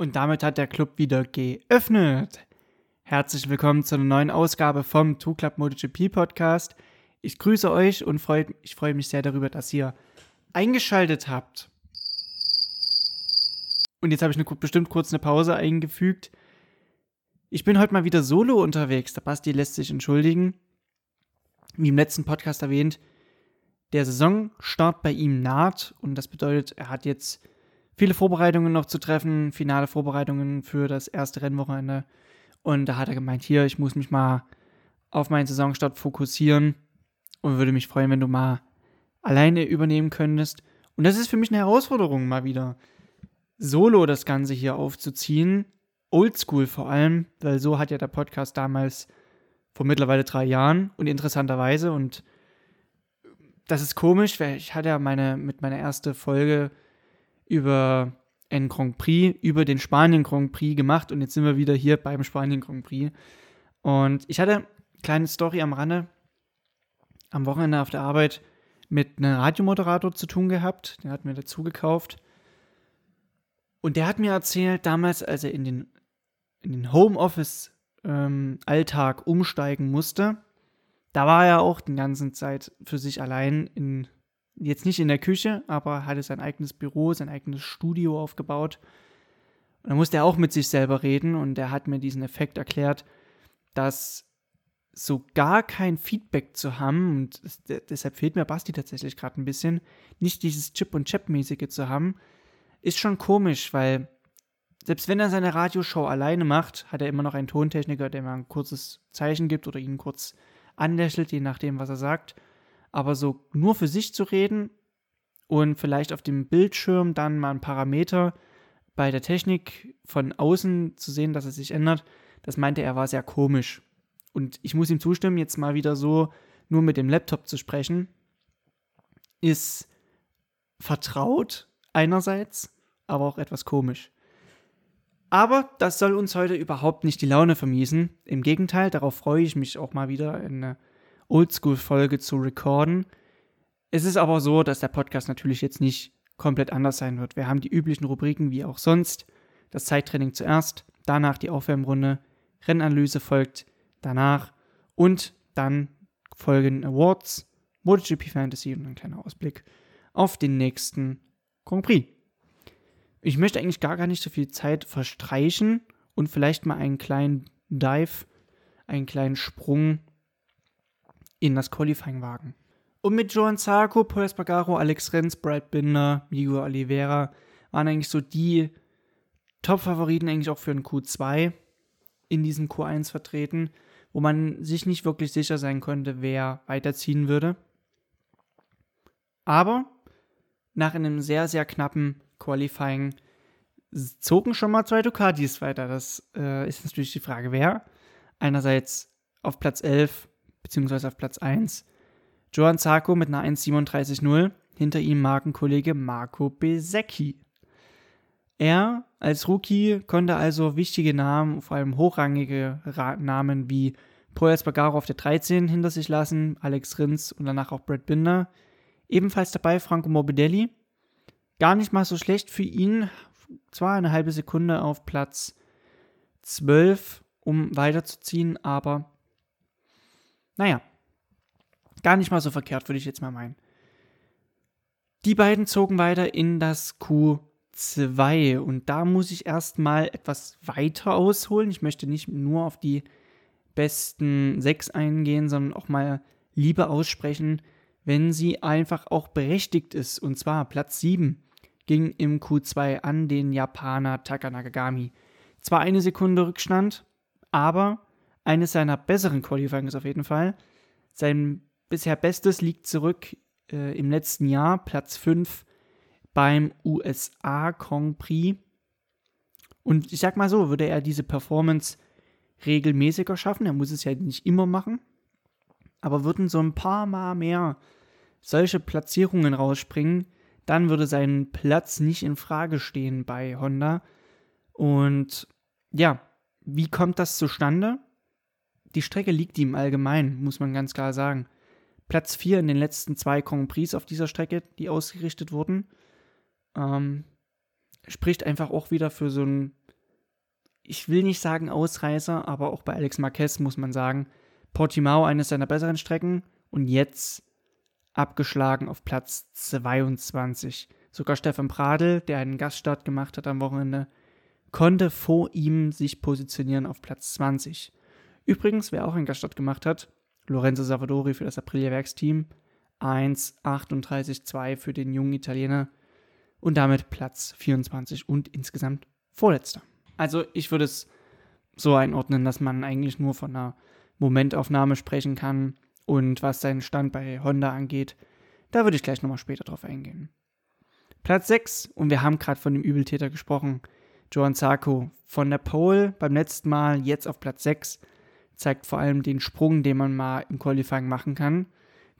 Und damit hat der Club wieder geöffnet. Herzlich willkommen zu einer neuen Ausgabe vom Two Club MotoGP Podcast. Ich grüße euch und freu, ich freue mich sehr darüber, dass ihr eingeschaltet habt. Und jetzt habe ich eine, bestimmt kurz eine Pause eingefügt. Ich bin heute mal wieder solo unterwegs. Der Basti lässt sich entschuldigen. Wie im letzten Podcast erwähnt, der Saisonstart bei ihm naht und das bedeutet, er hat jetzt viele Vorbereitungen noch zu treffen, finale Vorbereitungen für das erste Rennwochenende. Und da hat er gemeint, hier, ich muss mich mal auf meinen Saisonstart fokussieren und würde mich freuen, wenn du mal alleine übernehmen könntest. Und das ist für mich eine Herausforderung, mal wieder solo das Ganze hier aufzuziehen. Oldschool vor allem, weil so hat ja der Podcast damals vor mittlerweile drei Jahren und interessanterweise und das ist komisch, weil ich hatte ja meine, mit meiner ersten Folge über einen Grand Prix, über den Spanien Grand Prix gemacht und jetzt sind wir wieder hier beim Spanien Grand Prix. Und ich hatte eine kleine Story am Rande am Wochenende auf der Arbeit mit einem Radiomoderator zu tun gehabt. Der hat mir dazu gekauft. Und der hat mir erzählt, damals, als er in den, in den Homeoffice-Alltag ähm, umsteigen musste, da war er auch die ganze Zeit für sich allein in, jetzt nicht in der Küche, aber hatte sein eigenes Büro, sein eigenes Studio aufgebaut. Und da musste er auch mit sich selber reden und er hat mir diesen Effekt erklärt, dass so gar kein Feedback zu haben, und deshalb fehlt mir Basti tatsächlich gerade ein bisschen, nicht dieses Chip- und Chap-mäßige zu haben, ist schon komisch, weil selbst wenn er seine Radioshow alleine macht, hat er immer noch einen Tontechniker, der mal ein kurzes Zeichen gibt oder ihn kurz anlächelt, je nachdem, was er sagt. Aber so nur für sich zu reden und vielleicht auf dem Bildschirm dann mal ein Parameter bei der Technik von außen zu sehen, dass es sich ändert, das meinte er war sehr komisch. Und ich muss ihm zustimmen, jetzt mal wieder so nur mit dem Laptop zu sprechen, ist vertraut einerseits, aber auch etwas komisch. Aber das soll uns heute überhaupt nicht die Laune vermiesen. Im Gegenteil, darauf freue ich mich auch mal wieder, eine Oldschool-Folge zu recorden. Es ist aber so, dass der Podcast natürlich jetzt nicht komplett anders sein wird. Wir haben die üblichen Rubriken wie auch sonst. Das Zeittraining zuerst, danach die Aufwärmrunde, Rennanalyse folgt danach und dann folgen Awards, MotoGP Fantasy und ein kleiner Ausblick auf den nächsten Grand Prix. Ich möchte eigentlich gar, gar nicht so viel Zeit verstreichen und vielleicht mal einen kleinen Dive, einen kleinen Sprung in das Qualifying wagen. Und mit Joan Zarco, Paul Espargaro, Alex Renz, Brad Binder, Miguel Oliveira waren eigentlich so die Top-Favoriten eigentlich auch für den Q2 in diesem Q1 vertreten, wo man sich nicht wirklich sicher sein konnte, wer weiterziehen würde. Aber nach einem sehr, sehr knappen Qualifying zogen schon mal zwei Ducatis weiter. Das äh, ist natürlich die Frage, wer. Einerseits auf Platz 11 beziehungsweise auf Platz 1 Joan Zarco mit einer 1,37,0. Hinter ihm Markenkollege Marco Besecchi. Er als Rookie konnte also wichtige Namen, vor allem hochrangige Namen wie Paul Espargaro auf der 13 hinter sich lassen, Alex Rins und danach auch Brad Binder. Ebenfalls dabei Franco Morbidelli, Gar nicht mal so schlecht für ihn. Zwar eine halbe Sekunde auf Platz 12, um weiterzuziehen, aber naja, gar nicht mal so verkehrt, würde ich jetzt mal meinen. Die beiden zogen weiter in das Q2 und da muss ich erstmal etwas weiter ausholen. Ich möchte nicht nur auf die besten sechs eingehen, sondern auch mal Liebe aussprechen, wenn sie einfach auch berechtigt ist. Und zwar Platz 7 ging im Q2 an den Japaner Taka Nakagami. Zwar eine Sekunde Rückstand, aber eines seiner besseren Qualifyings auf jeden Fall. Sein bisher Bestes liegt zurück äh, im letzten Jahr, Platz 5 beim USA Grand Prix. Und ich sag mal so, würde er diese Performance regelmäßiger schaffen, er muss es ja nicht immer machen, aber würden so ein paar Mal mehr solche Platzierungen rausspringen, dann würde sein Platz nicht in Frage stehen bei Honda. Und ja, wie kommt das zustande? Die Strecke liegt ihm allgemein, muss man ganz klar sagen. Platz 4 in den letzten zwei Grand Prix auf dieser Strecke, die ausgerichtet wurden, ähm, spricht einfach auch wieder für so ein ich will nicht sagen Ausreißer, aber auch bei Alex Marquez muss man sagen, Portimao eines seiner besseren Strecken und jetzt abgeschlagen auf Platz 22. Sogar Stefan Pradl, der einen Gaststart gemacht hat am Wochenende, konnte vor ihm sich positionieren auf Platz 20. Übrigens, wer auch einen Gaststart gemacht hat, Lorenzo Savadori für das Aprilia-Werksteam, 1,38,2 für den jungen Italiener und damit Platz 24 und insgesamt Vorletzter. Also ich würde es so einordnen, dass man eigentlich nur von einer Momentaufnahme sprechen kann und was seinen Stand bei Honda angeht, da würde ich gleich nochmal später drauf eingehen. Platz 6, und wir haben gerade von dem Übeltäter gesprochen, Joan Sarko von der Pole beim letzten Mal jetzt auf Platz 6 zeigt vor allem den Sprung, den man mal im Qualifying machen kann.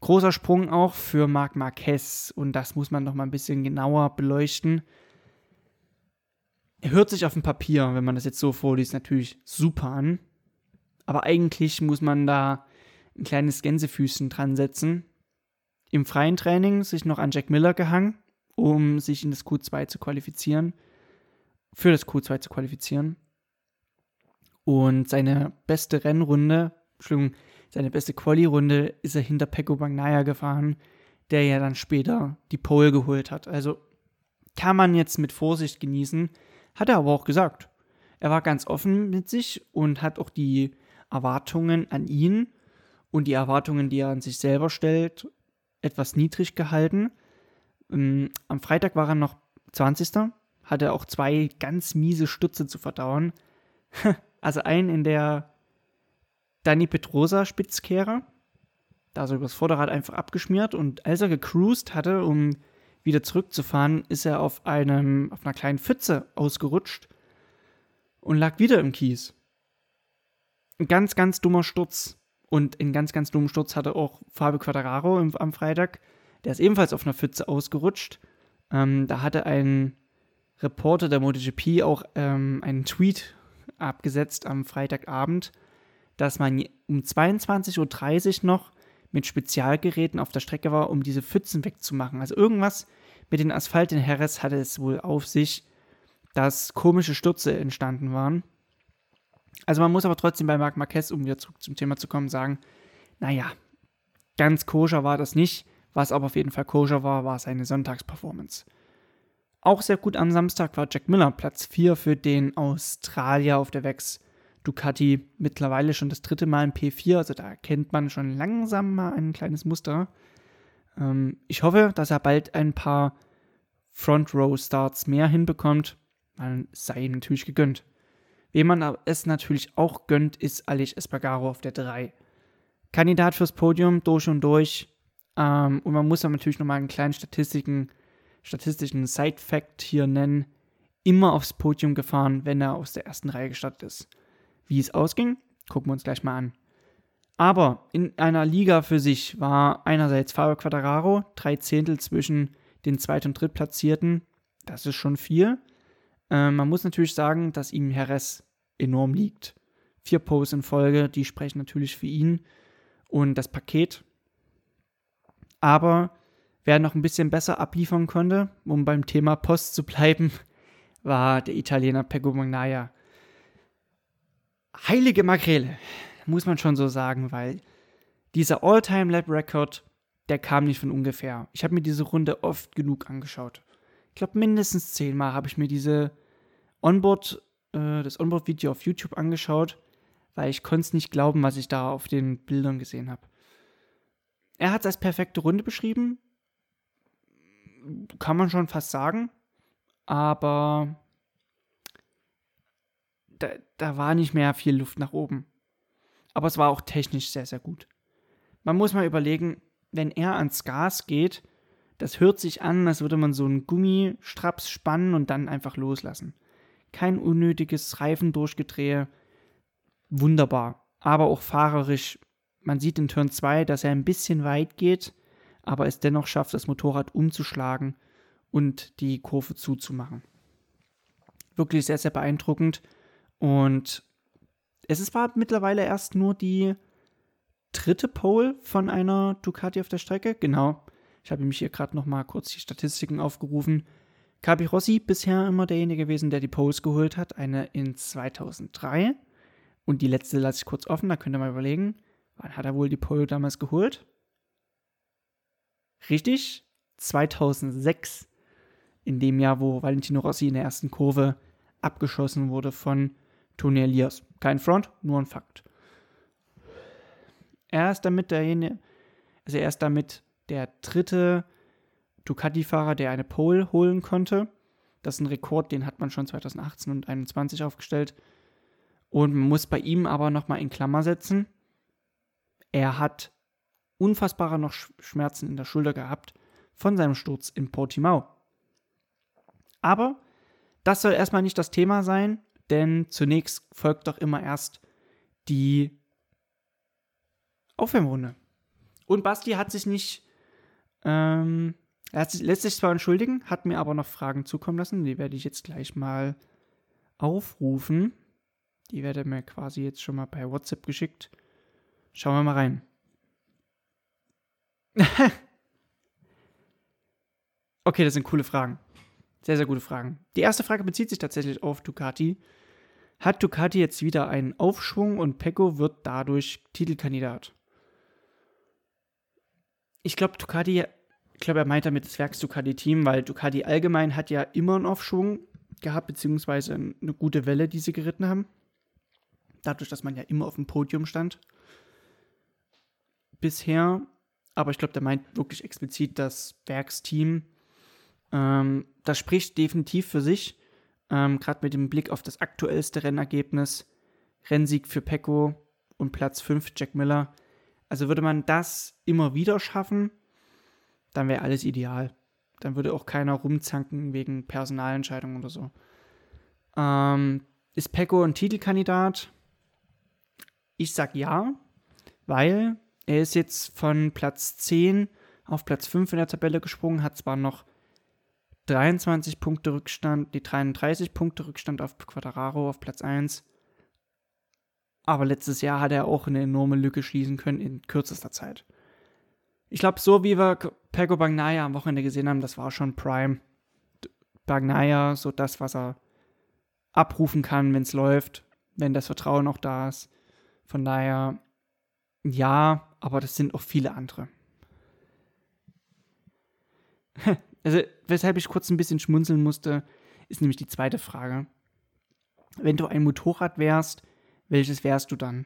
Großer Sprung auch für Marc Marquez und das muss man noch mal ein bisschen genauer beleuchten. Er hört sich auf dem Papier, wenn man das jetzt so vorliest, natürlich super an. Aber eigentlich muss man da ein kleines Gänsefüßchen dran setzen. Im freien Training sich noch an Jack Miller gehangen, um sich in das Q2 zu qualifizieren. Für das Q2 zu qualifizieren. Und seine beste Rennrunde, Entschuldigung, seine beste Quali-Runde ist er hinter Pecco Bagnaia gefahren, der ja dann später die Pole geholt hat. Also kann man jetzt mit Vorsicht genießen, hat er aber auch gesagt. Er war ganz offen mit sich und hat auch die Erwartungen an ihn und die Erwartungen, die er an sich selber stellt, etwas niedrig gehalten. Ähm, am Freitag war er noch 20. Hatte auch zwei ganz miese Stütze zu verdauern. Also einen in der Dani Petrosa Spitzkehrer, da so übers Vorderrad einfach abgeschmiert und als er gecruised hatte, um wieder zurückzufahren, ist er auf einem auf einer kleinen Pfütze ausgerutscht und lag wieder im Kies. Ein ganz, ganz dummer Sturz. Und einen ganz, ganz dummen Sturz hatte auch Fabio Quadraro am Freitag. Der ist ebenfalls auf einer Pfütze ausgerutscht. Ähm, da hatte ein Reporter der MotoGP auch ähm, einen Tweet abgesetzt am Freitagabend, dass man um 22.30 Uhr noch mit Spezialgeräten auf der Strecke war, um diese Pfützen wegzumachen. Also irgendwas mit den Asphalt in Jerez hatte es wohl auf sich, dass komische Stürze entstanden waren. Also man muss aber trotzdem bei Marc Marquez, um wieder zurück zum Thema zu kommen, sagen, naja, ganz koscher war das nicht. Was aber auf jeden Fall koscher war, war seine Sonntagsperformance. Auch sehr gut am Samstag war Jack Miller, Platz 4 für den Australier auf der Wex. Ducati mittlerweile schon das dritte Mal im P4, also da erkennt man schon langsam mal ein kleines Muster. Ähm, ich hoffe, dass er bald ein paar Front Row Starts mehr hinbekommt, es sei ihm natürlich gegönnt. Wem man es natürlich auch gönnt, ist Alish Espargaro auf der 3. Kandidat fürs Podium durch und durch. Ähm, und man muss aber natürlich nochmal einen kleinen Statistiken statistischen Side-Fact hier nennen, immer aufs Podium gefahren, wenn er aus der ersten Reihe gestartet ist. Wie es ausging, gucken wir uns gleich mal an. Aber in einer Liga für sich war einerseits Fabio Quattararo, drei Zehntel zwischen den Zweit- und Drittplatzierten. Das ist schon viel. Äh, man muss natürlich sagen, dass ihm Heres enorm liegt. Vier Posts in Folge, die sprechen natürlich für ihn und das Paket. Aber Wer noch ein bisschen besser abliefern konnte, um beim Thema Post zu bleiben, war der Italiener Pego Magnaia. Heilige Makrele, muss man schon so sagen, weil dieser All-Time-Lab-Record, der kam nicht von ungefähr. Ich habe mir diese Runde oft genug angeschaut. Ich glaube, mindestens zehnmal habe ich mir diese Onboard, äh, das Onboard-Video auf YouTube angeschaut, weil ich konnte es nicht glauben, was ich da auf den Bildern gesehen habe. Er hat es als perfekte Runde beschrieben, kann man schon fast sagen. Aber da, da war nicht mehr viel Luft nach oben. Aber es war auch technisch sehr, sehr gut. Man muss mal überlegen, wenn er ans Gas geht, das hört sich an, als würde man so einen Gummistraps spannen und dann einfach loslassen. Kein unnötiges Reifendurchgedrehe. Wunderbar. Aber auch fahrerisch. Man sieht in Turn 2, dass er ein bisschen weit geht aber es dennoch schafft, das Motorrad umzuschlagen und die Kurve zuzumachen. Wirklich sehr, sehr beeindruckend. Und es ist, war mittlerweile erst nur die dritte Pole von einer Ducati auf der Strecke. Genau. Ich habe mich hier gerade noch mal kurz die Statistiken aufgerufen. Capi Rossi bisher immer derjenige gewesen, der die Poles geholt hat. Eine in 2003. Und die letzte lasse ich kurz offen, da könnt ihr mal überlegen, wann hat er wohl die Pole damals geholt? Richtig, 2006. In dem Jahr, wo Valentino Rossi in der ersten Kurve abgeschossen wurde von Tony Elias. Kein Front, nur ein Fakt. Er ist damit derjenige, also er ist damit der dritte Ducati-Fahrer, der eine Pole holen konnte. Das ist ein Rekord, den hat man schon 2018 und 2021 aufgestellt. Und man muss bei ihm aber nochmal in Klammer setzen. Er hat unfassbare noch Schmerzen in der Schulter gehabt von seinem Sturz in Portimao. Aber das soll erstmal nicht das Thema sein, denn zunächst folgt doch immer erst die Aufwärmrunde. Und Basti hat sich nicht ähm, er lässt sich zwar entschuldigen, hat mir aber noch Fragen zukommen lassen. Die werde ich jetzt gleich mal aufrufen. Die werde mir quasi jetzt schon mal per WhatsApp geschickt. Schauen wir mal rein. Okay, das sind coole Fragen. Sehr, sehr gute Fragen. Die erste Frage bezieht sich tatsächlich auf Ducati. Hat Ducati jetzt wieder einen Aufschwung und Pecco wird dadurch Titelkandidat? Ich glaube, Ducati ich glaube, er meint damit das Werks Ducati-Team, weil Ducati allgemein hat ja immer einen Aufschwung gehabt, beziehungsweise eine gute Welle, die sie geritten haben. Dadurch, dass man ja immer auf dem Podium stand. Bisher. Aber ich glaube, der meint wirklich explizit das Werksteam. Ähm, das spricht definitiv für sich. Ähm, Gerade mit dem Blick auf das aktuellste Rennergebnis. Rennsieg für Pecco und Platz 5 Jack Miller. Also würde man das immer wieder schaffen, dann wäre alles ideal. Dann würde auch keiner rumzanken wegen Personalentscheidungen oder so. Ähm, ist Pecco ein Titelkandidat? Ich sag ja, weil er ist jetzt von Platz 10 auf Platz 5 in der Tabelle gesprungen, hat zwar noch 23 Punkte Rückstand, die 33 Punkte Rückstand auf Quadraro auf Platz 1. Aber letztes Jahr hat er auch eine enorme Lücke schließen können in kürzester Zeit. Ich glaube, so wie wir Pego Bagnaya am Wochenende gesehen haben, das war schon Prime. Bagnaya, so das, was er abrufen kann, wenn es läuft, wenn das Vertrauen auch da ist. Von daher, ja, aber das sind auch viele andere. Also, weshalb ich kurz ein bisschen schmunzeln musste, ist nämlich die zweite Frage. Wenn du ein Motorrad wärst, welches wärst du dann?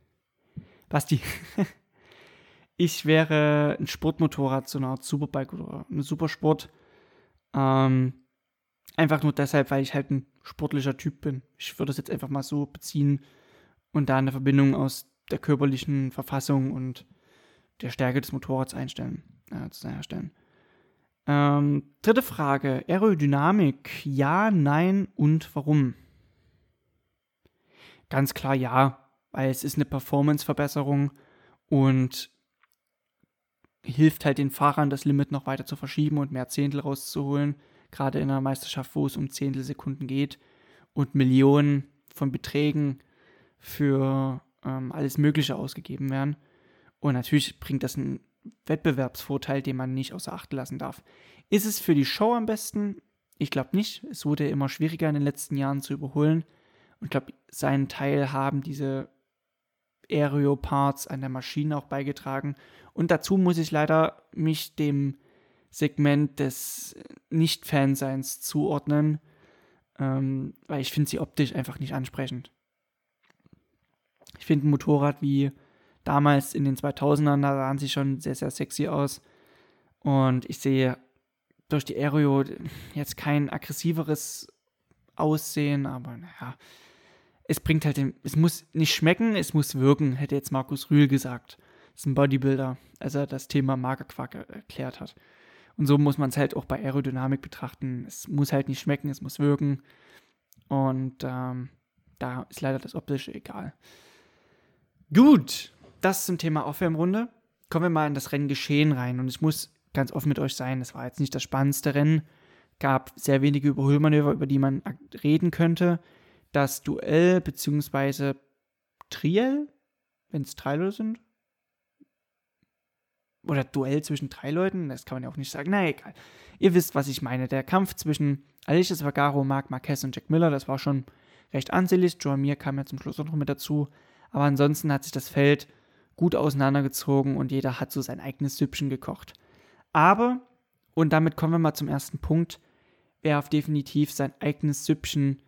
Basti, ich wäre ein Sportmotorrad, so eine Art Superbike oder eine Supersport. Ähm, einfach nur deshalb, weil ich halt ein sportlicher Typ bin. Ich würde das jetzt einfach mal so beziehen und da eine Verbindung aus der körperlichen Verfassung und der Stärke des Motorrads einstellen, äh, herstellen. Ähm, dritte Frage: Aerodynamik. Ja, nein und warum? Ganz klar ja, weil es ist eine Performance-Verbesserung und hilft halt den Fahrern, das Limit noch weiter zu verschieben und mehr Zehntel rauszuholen. Gerade in einer Meisterschaft, wo es um Zehntelsekunden geht und Millionen von Beträgen für ähm, alles Mögliche ausgegeben werden. Und natürlich bringt das einen Wettbewerbsvorteil, den man nicht außer Acht lassen darf. Ist es für die Show am besten? Ich glaube nicht. Es wurde immer schwieriger in den letzten Jahren zu überholen. Und ich glaube, seinen Teil haben diese Aereo-Parts an der Maschine auch beigetragen. Und dazu muss ich leider mich dem Segment des Nicht-Fanseins zuordnen, ähm, weil ich finde sie optisch einfach nicht ansprechend. Ich finde ein Motorrad wie damals in den 2000ern, da sahen sie schon sehr, sehr sexy aus. Und ich sehe durch die Aereo jetzt kein aggressiveres Aussehen, aber naja, es bringt halt den, es muss nicht schmecken, es muss wirken, hätte jetzt Markus Rühl gesagt. Das ist ein Bodybuilder, als er das Thema Magerquark erklärt hat. Und so muss man es halt auch bei Aerodynamik betrachten. Es muss halt nicht schmecken, es muss wirken. Und ähm, da ist leider das Optische egal. Gut, das zum Thema Aufwärmrunde. Kommen wir mal in das Renngeschehen rein. Und ich muss ganz offen mit euch sein, es war jetzt nicht das spannendste Rennen. Gab sehr wenige Überholmanöver, über die man reden könnte das Duell bzw. Triel, wenn es Teile sind. oder Duell zwischen drei Leuten, das kann man ja auch nicht sagen, na egal. Ihr wisst, was ich meine. Der Kampf zwischen Alicia Vagaro, Marc Marquez und Jack Miller, das war schon recht ansehnlich. Joan Mir kam ja zum Schluss auch noch mit dazu. Aber ansonsten hat sich das Feld gut auseinandergezogen und jeder hat so sein eigenes Süppchen gekocht. Aber, und damit kommen wir mal zum ersten Punkt, wer auf definitiv sein eigenes Süppchen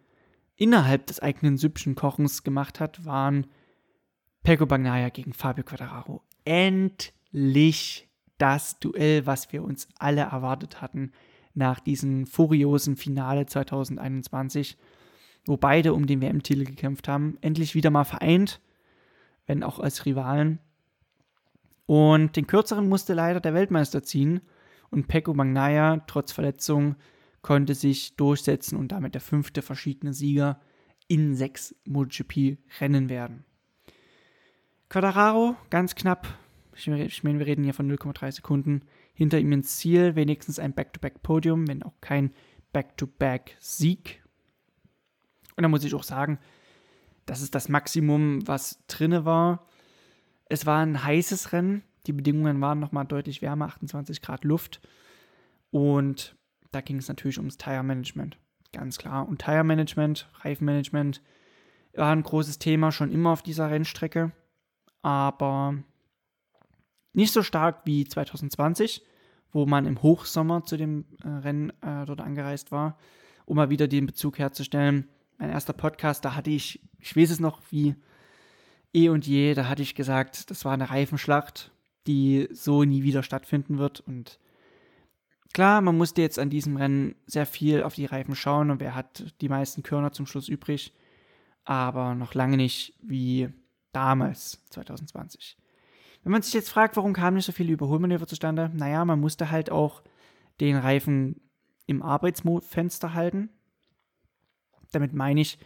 innerhalb des eigenen Süppchen-Kochens gemacht hat, waren Pego Bagnaia gegen Fabio Quadraro. Endlich das Duell, was wir uns alle erwartet hatten nach diesem furiosen Finale 2021, wo beide um den WM-Titel gekämpft haben. Endlich wieder mal vereint, wenn auch als Rivalen. Und den kürzeren musste leider der Weltmeister ziehen und Pecco Magnaia trotz Verletzung konnte sich durchsetzen und damit der fünfte verschiedene Sieger in sechs MotoGP-Rennen werden. Quadraro, ganz knapp, ich meine, wir reden hier von 0,3 Sekunden, hinter ihm ins Ziel, wenigstens ein Back-to-Back-Podium, wenn auch kein Back-to-Back-Sieg. Und da muss ich auch sagen, das ist das Maximum, was drinne war. Es war ein heißes Rennen, die Bedingungen waren nochmal deutlich wärmer, 28 Grad Luft. Und da ging es natürlich ums Tire-Management, ganz klar. Und Tire-Management, Reifenmanagement war ein großes Thema schon immer auf dieser Rennstrecke aber nicht so stark wie 2020, wo man im Hochsommer zu dem äh, Rennen äh, dort angereist war, um mal wieder den Bezug herzustellen. Mein erster Podcast, da hatte ich, ich weiß es noch wie eh und je, da hatte ich gesagt, das war eine Reifenschlacht, die so nie wieder stattfinden wird. Und klar, man musste jetzt an diesem Rennen sehr viel auf die Reifen schauen und wer hat die meisten Körner zum Schluss übrig, aber noch lange nicht wie Damals, 2020. Wenn man sich jetzt fragt, warum kamen nicht so viele Überholmanöver zustande, naja, man musste halt auch den Reifen im Arbeitsfenster halten. Damit meine ich,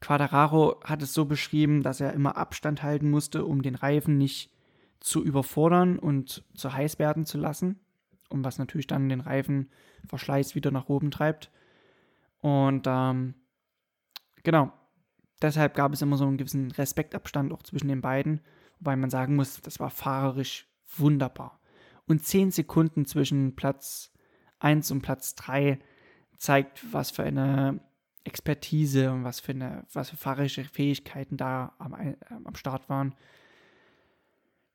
Quadraro hat es so beschrieben, dass er immer Abstand halten musste, um den Reifen nicht zu überfordern und zu heiß werden zu lassen. Und was natürlich dann den Reifenverschleiß wieder nach oben treibt. Und ähm, genau, deshalb gab es immer so einen gewissen Respektabstand auch zwischen den beiden, wobei man sagen muss, das war fahrerisch wunderbar. Und 10 Sekunden zwischen Platz 1 und Platz 3 zeigt, was für eine Expertise und was für, eine, was für fahrerische Fähigkeiten da am, äh, am Start waren.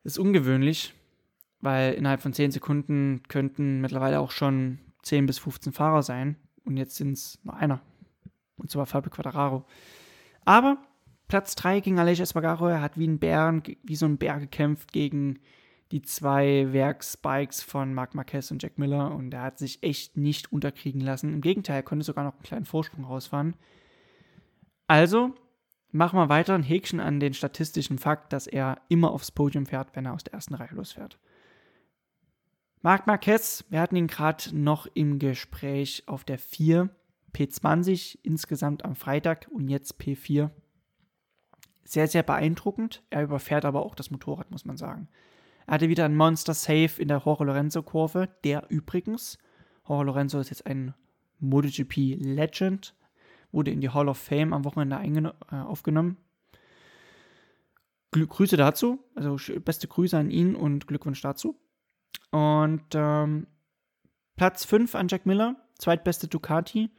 Das ist ungewöhnlich, weil innerhalb von 10 Sekunden könnten mittlerweile auch schon 10 bis 15 Fahrer sein. Und jetzt sind es nur einer. Und zwar Fabio Quadraro. Aber Platz 3 ging Aleix Espargaro. Er hat wie ein Bären, wie so ein Bär gekämpft gegen die zwei Werksbikes von Marc Marquez und Jack Miller und er hat sich echt nicht unterkriegen lassen. Im Gegenteil, er konnte sogar noch einen kleinen Vorsprung rausfahren. Also machen wir weiter ein Häkchen an den statistischen Fakt, dass er immer aufs Podium fährt, wenn er aus der ersten Reihe losfährt. Marc Marquez, wir hatten ihn gerade noch im Gespräch auf der 4. P20 insgesamt am Freitag und jetzt P4. Sehr, sehr beeindruckend. Er überfährt aber auch das Motorrad, muss man sagen. Er hatte wieder ein Monster Safe in der Jorge Lorenzo Kurve, der übrigens, Jorge Lorenzo ist jetzt ein MotoGP Legend, wurde in die Hall of Fame am Wochenende äh, aufgenommen. Gl Grüße dazu, also beste Grüße an ihn und Glückwunsch dazu. Und ähm, Platz 5 an Jack Miller, zweitbeste Ducati,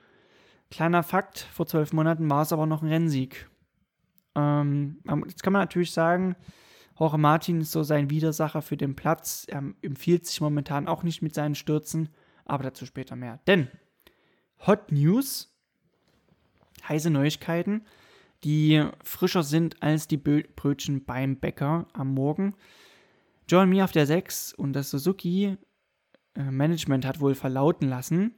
Kleiner Fakt, vor zwölf Monaten war es aber noch ein Rennsieg. Ähm, jetzt kann man natürlich sagen, Jorge Martin ist so sein Widersacher für den Platz. Er empfiehlt sich momentan auch nicht mit seinen Stürzen, aber dazu später mehr. Denn Hot News, heiße Neuigkeiten, die frischer sind als die Brötchen beim Bäcker am Morgen. John Mir auf der 6 und das Suzuki äh, Management hat wohl verlauten lassen,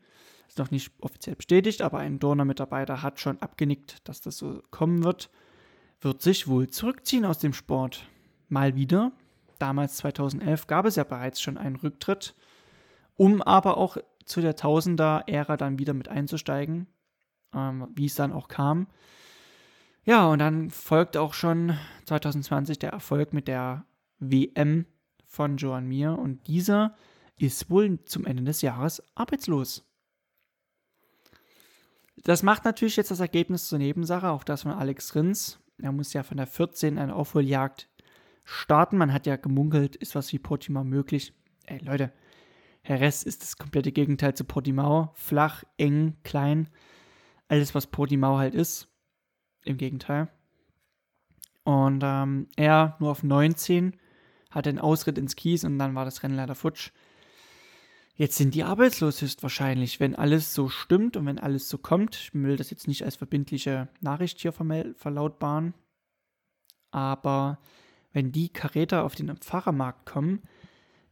ist noch nicht offiziell bestätigt, aber ein Dorner-Mitarbeiter hat schon abgenickt, dass das so kommen wird. Wird sich wohl zurückziehen aus dem Sport. Mal wieder. Damals 2011 gab es ja bereits schon einen Rücktritt, um aber auch zu der Tausender-Ära dann wieder mit einzusteigen, ähm, wie es dann auch kam. Ja, und dann folgt auch schon 2020 der Erfolg mit der WM von Joan Mir und dieser ist wohl zum Ende des Jahres arbeitslos. Das macht natürlich jetzt das Ergebnis zur Nebensache, auch das von Alex Rins. Er muss ja von der 14 eine Aufholjagd starten. Man hat ja gemunkelt, ist was wie Portima möglich. ey Leute, Jerez ist das komplette Gegenteil zu Portimao. Flach, eng, klein. Alles, was Portimao halt ist. Im Gegenteil. Und ähm, er nur auf 19, hatte einen Ausritt ins Kies und dann war das Rennen leider futsch. Jetzt sind die arbeitslos höchstwahrscheinlich, wenn alles so stimmt und wenn alles so kommt. Ich will das jetzt nicht als verbindliche Nachricht hier verlautbaren. Aber wenn die Karäter auf den Fahrermarkt kommen,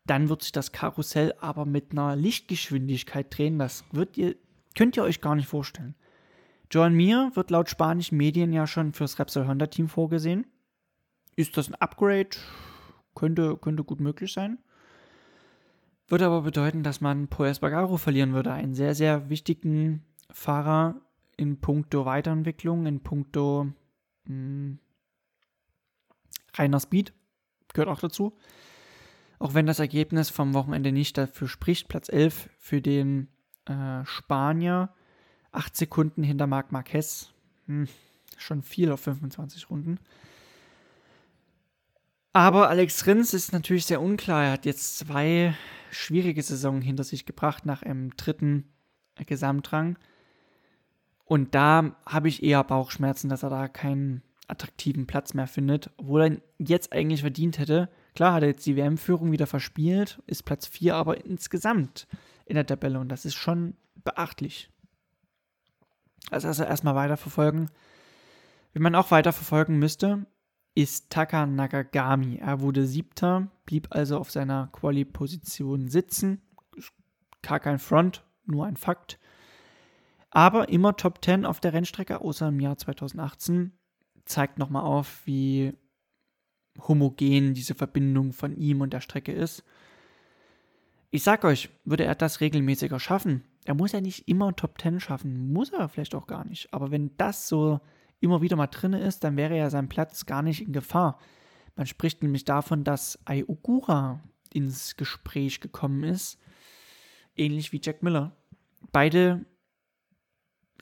dann wird sich das Karussell aber mit einer Lichtgeschwindigkeit drehen. Das ihr, könnt ihr euch gar nicht vorstellen. Joan Mir wird laut spanischen Medien ja schon fürs Repsol Honda Team vorgesehen. Ist das ein Upgrade? Könnte, könnte gut möglich sein. Würde aber bedeuten, dass man Paul Espargaro verlieren würde. Einen sehr, sehr wichtigen Fahrer in puncto Weiterentwicklung, in puncto mh, hm, reiner Speed. Gehört auch dazu. Auch wenn das Ergebnis vom Wochenende nicht dafür spricht, Platz 11 für den äh, Spanier. 8 Sekunden hinter Marc Marquez. Hm, schon viel auf 25 Runden. Aber Alex Rins ist natürlich sehr unklar. Er hat jetzt zwei schwierige Saison hinter sich gebracht nach einem dritten Gesamtrang. Und da habe ich eher Bauchschmerzen, dass er da keinen attraktiven Platz mehr findet, obwohl er jetzt eigentlich verdient hätte. Klar hat er jetzt die WM-Führung wieder verspielt, ist Platz 4 aber insgesamt in der Tabelle und das ist schon beachtlich. Also, also erstmal weiterverfolgen. Wie man auch weiterverfolgen müsste, ist Taka Nakagami. Er wurde siebter, blieb also auf seiner Quali-Position sitzen. Gar kein Front, nur ein Fakt. Aber immer Top 10 auf der Rennstrecke, außer im Jahr 2018. Zeigt nochmal auf, wie homogen diese Verbindung von ihm und der Strecke ist. Ich sag euch, würde er das regelmäßiger schaffen, er muss ja nicht immer Top 10 schaffen, muss er vielleicht auch gar nicht. Aber wenn das so immer wieder mal drin ist, dann wäre ja sein Platz gar nicht in Gefahr. Man spricht nämlich davon, dass Ai ins Gespräch gekommen ist, ähnlich wie Jack Miller. Beide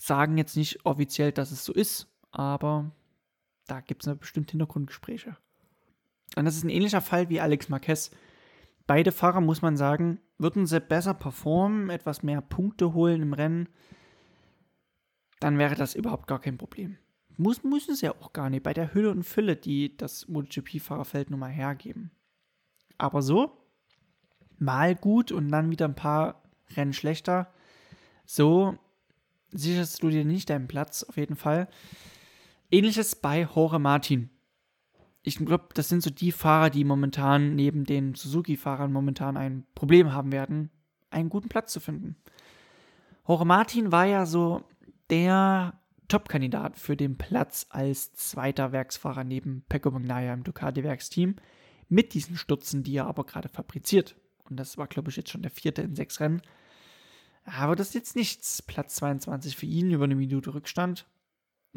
sagen jetzt nicht offiziell, dass es so ist, aber da gibt es bestimmt Hintergrundgespräche. Und das ist ein ähnlicher Fall wie Alex Marquez. Beide Fahrer, muss man sagen, würden sie besser performen, etwas mehr Punkte holen im Rennen, dann wäre das überhaupt gar kein Problem. Muss, müssen sie ja auch gar nicht bei der Hülle und Fülle, die das MotoGP-Fahrerfeld nun mal hergeben. Aber so, mal gut und dann wieder ein paar Rennen schlechter, so sicherst du dir nicht deinen Platz auf jeden Fall. Ähnliches bei Jorge Martin. Ich glaube, das sind so die Fahrer, die momentan neben den Suzuki-Fahrern momentan ein Problem haben werden, einen guten Platz zu finden. Jorge Martin war ja so der Top-Kandidat für den Platz als zweiter Werksfahrer neben Pecco Bagnaia im Ducati-Werksteam mit diesen Stutzen, die er aber gerade fabriziert. Und das war, glaube ich, jetzt schon der vierte in sechs Rennen. Aber das ist jetzt nichts. Platz 22 für ihn über eine Minute Rückstand.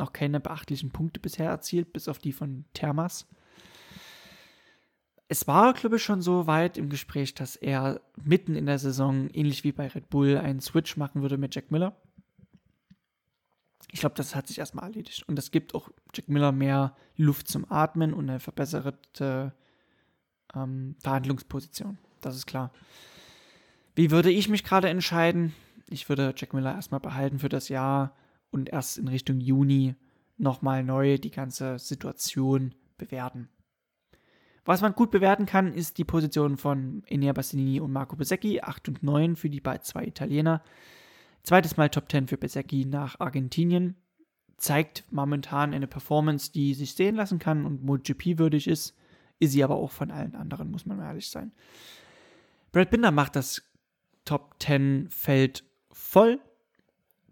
Noch keine beachtlichen Punkte bisher erzielt, bis auf die von Thermas. Es war, glaube ich, schon so weit im Gespräch, dass er mitten in der Saison, ähnlich wie bei Red Bull, einen Switch machen würde mit Jack Miller. Ich glaube, das hat sich erstmal erledigt. Und das gibt auch Jack Miller mehr Luft zum Atmen und eine verbesserte ähm, Verhandlungsposition. Das ist klar. Wie würde ich mich gerade entscheiden? Ich würde Jack Miller erstmal behalten für das Jahr und erst in Richtung Juni nochmal neu die ganze Situation bewerten. Was man gut bewerten kann, ist die Position von Enea Bastianini und Marco Besecchi, 8 und 9 für die beiden zwei Italiener. Zweites Mal Top 10 für Besecchi nach Argentinien. Zeigt momentan eine Performance, die sich sehen lassen kann und MotoGP würdig ist. Ist sie aber auch von allen anderen, muss man ehrlich sein. Brad Binder macht das Top 10 Feld voll.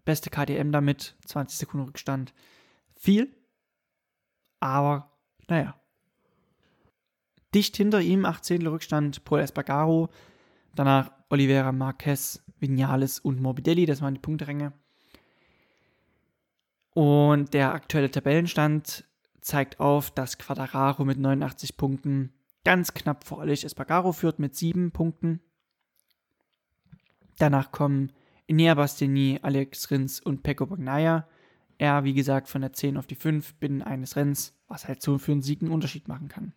Beste KDM damit, 20 Sekunden Rückstand. Viel, aber naja. Dicht hinter ihm 18 Rückstand Paul Espargaro, danach Oliveira Marquez, Vinales und Morbidelli, das waren die Punkteränge. Und der aktuelle Tabellenstand zeigt auf, dass Quadraro mit 89 Punkten ganz knapp vor Alex Espargaro führt mit 7 Punkten. Danach kommen Inea Bastiani, Alex Rins und Pecco Bagnaia. Er, wie gesagt, von der 10 auf die 5 binnen eines Rennens, was halt so für einen Sieg einen Unterschied machen kann.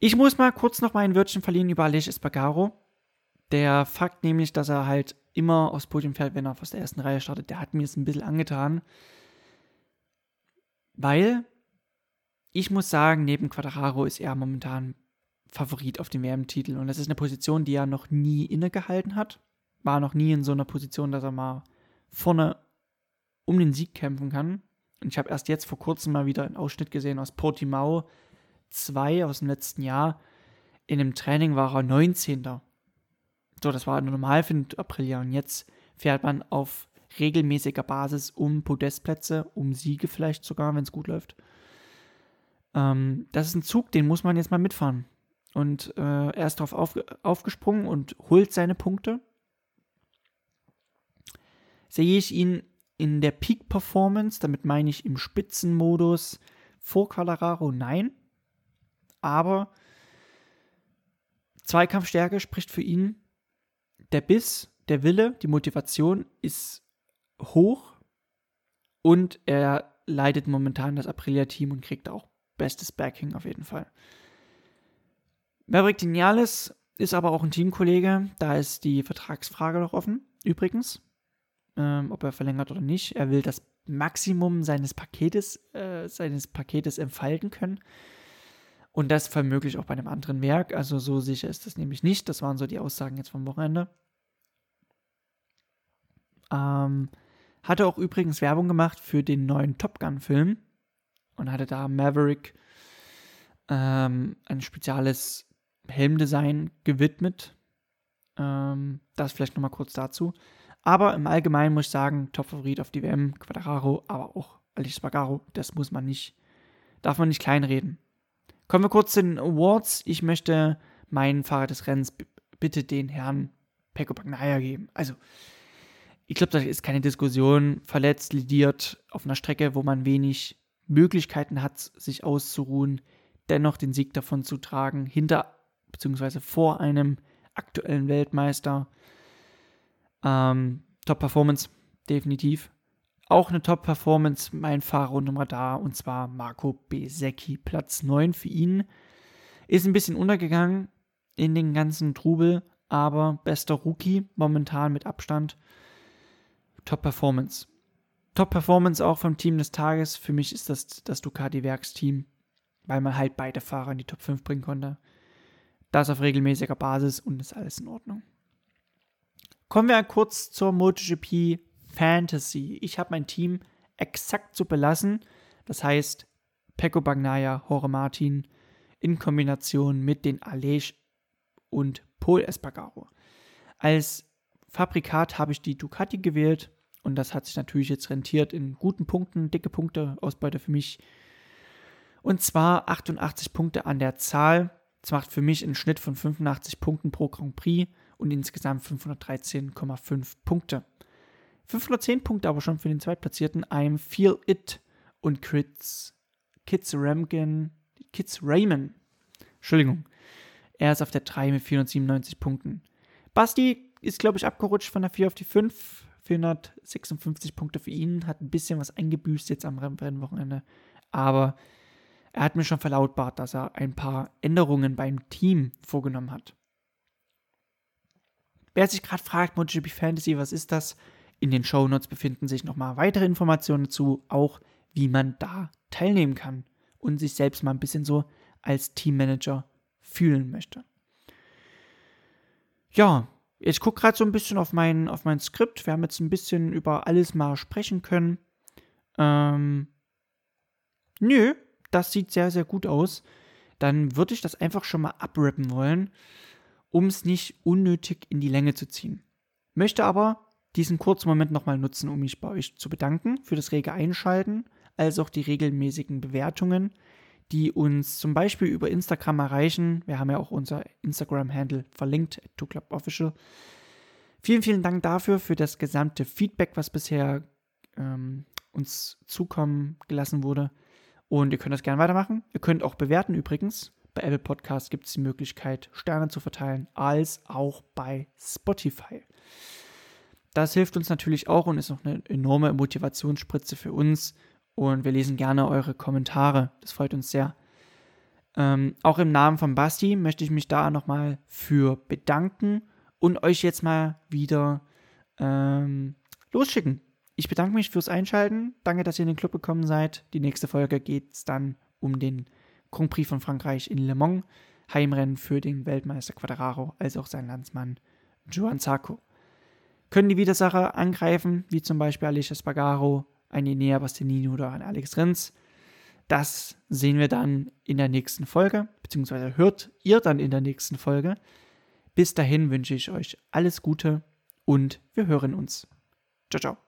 Ich muss mal kurz noch mein Wörtchen verlieren über Aleix Espargaro. Der Fakt nämlich, dass er halt immer aufs Podium fährt, wenn er aus der ersten Reihe startet, der hat mir es ein bisschen angetan. Weil ich muss sagen, neben Quadraro ist er momentan Favorit auf den WM-Titel. Und das ist eine Position, die er noch nie innegehalten hat. War noch nie in so einer Position, dass er mal vorne um den Sieg kämpfen kann. Und ich habe erst jetzt vor kurzem mal wieder einen Ausschnitt gesehen aus Portimao 2 aus dem letzten Jahr. In einem Training war er 19. So, das war normal für den Aprilia. Und jetzt fährt man auf regelmäßiger Basis um Podestplätze, um Siege vielleicht sogar, wenn es gut läuft. Ähm, das ist ein Zug, den muss man jetzt mal mitfahren. Und äh, er ist darauf auf, aufgesprungen und holt seine Punkte. Sehe ich ihn in der Peak-Performance, damit meine ich im Spitzenmodus vor Calararo, nein. Aber Zweikampfstärke spricht für ihn. Der Biss, der Wille, die Motivation ist hoch und er leitet momentan das Aprilia-Team und kriegt auch bestes Backing auf jeden Fall. Maverick Vinales ist aber auch ein Teamkollege. Da ist die Vertragsfrage noch offen, übrigens ähm, ob er verlängert oder nicht. Er will das Maximum seines Paketes, äh, seines Paketes entfalten können. Und das vermöglich auch bei einem anderen Werk. Also so sicher ist das nämlich nicht. Das waren so die Aussagen jetzt vom Wochenende. Ähm, hatte auch übrigens Werbung gemacht für den neuen Top Gun-Film und hatte da Maverick ähm, ein spezielles Helmdesign gewidmet. Ähm, das vielleicht nochmal kurz dazu. Aber im Allgemeinen muss ich sagen, Top-Favorit auf die WM, Quadraro, aber auch Alice Spagaro, das muss man nicht, darf man nicht kleinreden. Kommen wir kurz zu den Awards. Ich möchte meinen Fahrer des Rennens bitte den Herrn Pecco Bagnaia geben. Also, ich glaube, da ist keine Diskussion. Verletzt, lidiert auf einer Strecke, wo man wenig Möglichkeiten hat, sich auszuruhen, dennoch den Sieg davon zu tragen, hinter bzw. vor einem aktuellen Weltmeister. Ähm, Top-Performance, definitiv. Auch eine Top-Performance, mein Fahrer unter dem Radar, und zwar Marco Besecchi, Platz 9 für ihn. Ist ein bisschen untergegangen in den ganzen Trubel, aber bester Rookie momentan mit Abstand. Top-Performance. Top-Performance auch vom Team des Tages. Für mich ist das das Ducati-Werksteam, weil man halt beide Fahrer in die Top 5 bringen konnte. Das auf regelmäßiger Basis und ist alles in Ordnung. Kommen wir kurz zur MotoGP Fantasy. Ich habe mein Team exakt so belassen. Das heißt, Pecco Bagnaia, Jorge Martin in Kombination mit den Alej und Paul Espargaro. Als Fabrikat habe ich die Ducati gewählt und das hat sich natürlich jetzt rentiert in guten Punkten, dicke Punkte, Ausbeute für mich. Und zwar 88 Punkte an der Zahl. Das macht für mich einen Schnitt von 85 Punkten pro Grand Prix und insgesamt 513,5 Punkte. 510 Punkte aber schon für den Zweitplatzierten I'm Feel It und Kids, Kids Ramgan, Kids Raymond. Entschuldigung. Er ist auf der 3 mit 497 Punkten. Basti ist, glaube ich, abgerutscht von der 4 auf die 5. 456 Punkte für ihn, hat ein bisschen was eingebüßt jetzt am Rennwochenende. Aber er hat mir schon verlautbart, dass er ein paar Änderungen beim Team vorgenommen hat. Wer sich gerade fragt, MotoGP Fantasy, was ist das? In den Show Notes befinden sich nochmal weitere Informationen dazu, auch wie man da teilnehmen kann und sich selbst mal ein bisschen so als Teammanager fühlen möchte. Ja, ich gucke gerade so ein bisschen auf mein, auf mein Skript. Wir haben jetzt ein bisschen über alles mal sprechen können. Ähm, nö, das sieht sehr, sehr gut aus. Dann würde ich das einfach schon mal abrappen wollen um es nicht unnötig in die Länge zu ziehen. Möchte aber diesen kurzen Moment nochmal nutzen, um mich bei euch zu bedanken für das rege Einschalten, als auch die regelmäßigen Bewertungen, die uns zum Beispiel über Instagram erreichen. Wir haben ja auch unser Instagram-Handle verlinkt, Official. Vielen, vielen Dank dafür, für das gesamte Feedback, was bisher ähm, uns zukommen gelassen wurde. Und ihr könnt das gerne weitermachen. Ihr könnt auch bewerten übrigens. Bei Apple Podcasts gibt es die Möglichkeit, Sterne zu verteilen, als auch bei Spotify. Das hilft uns natürlich auch und ist noch eine enorme Motivationsspritze für uns. Und wir lesen gerne eure Kommentare. Das freut uns sehr. Ähm, auch im Namen von Basti möchte ich mich da nochmal für bedanken und euch jetzt mal wieder ähm, losschicken. Ich bedanke mich fürs Einschalten. Danke, dass ihr in den Club gekommen seid. Die nächste Folge geht es dann um den Grand Prix von Frankreich in Le Mans. Heimrennen für den Weltmeister Quadraro, als auch sein Landsmann Joan Zarco. Können die Widersacher angreifen, wie zum Beispiel Alicia Spagaro, ein Enea Bastianini oder ein Alex Rins? Das sehen wir dann in der nächsten Folge, beziehungsweise hört ihr dann in der nächsten Folge. Bis dahin wünsche ich euch alles Gute und wir hören uns. Ciao, ciao.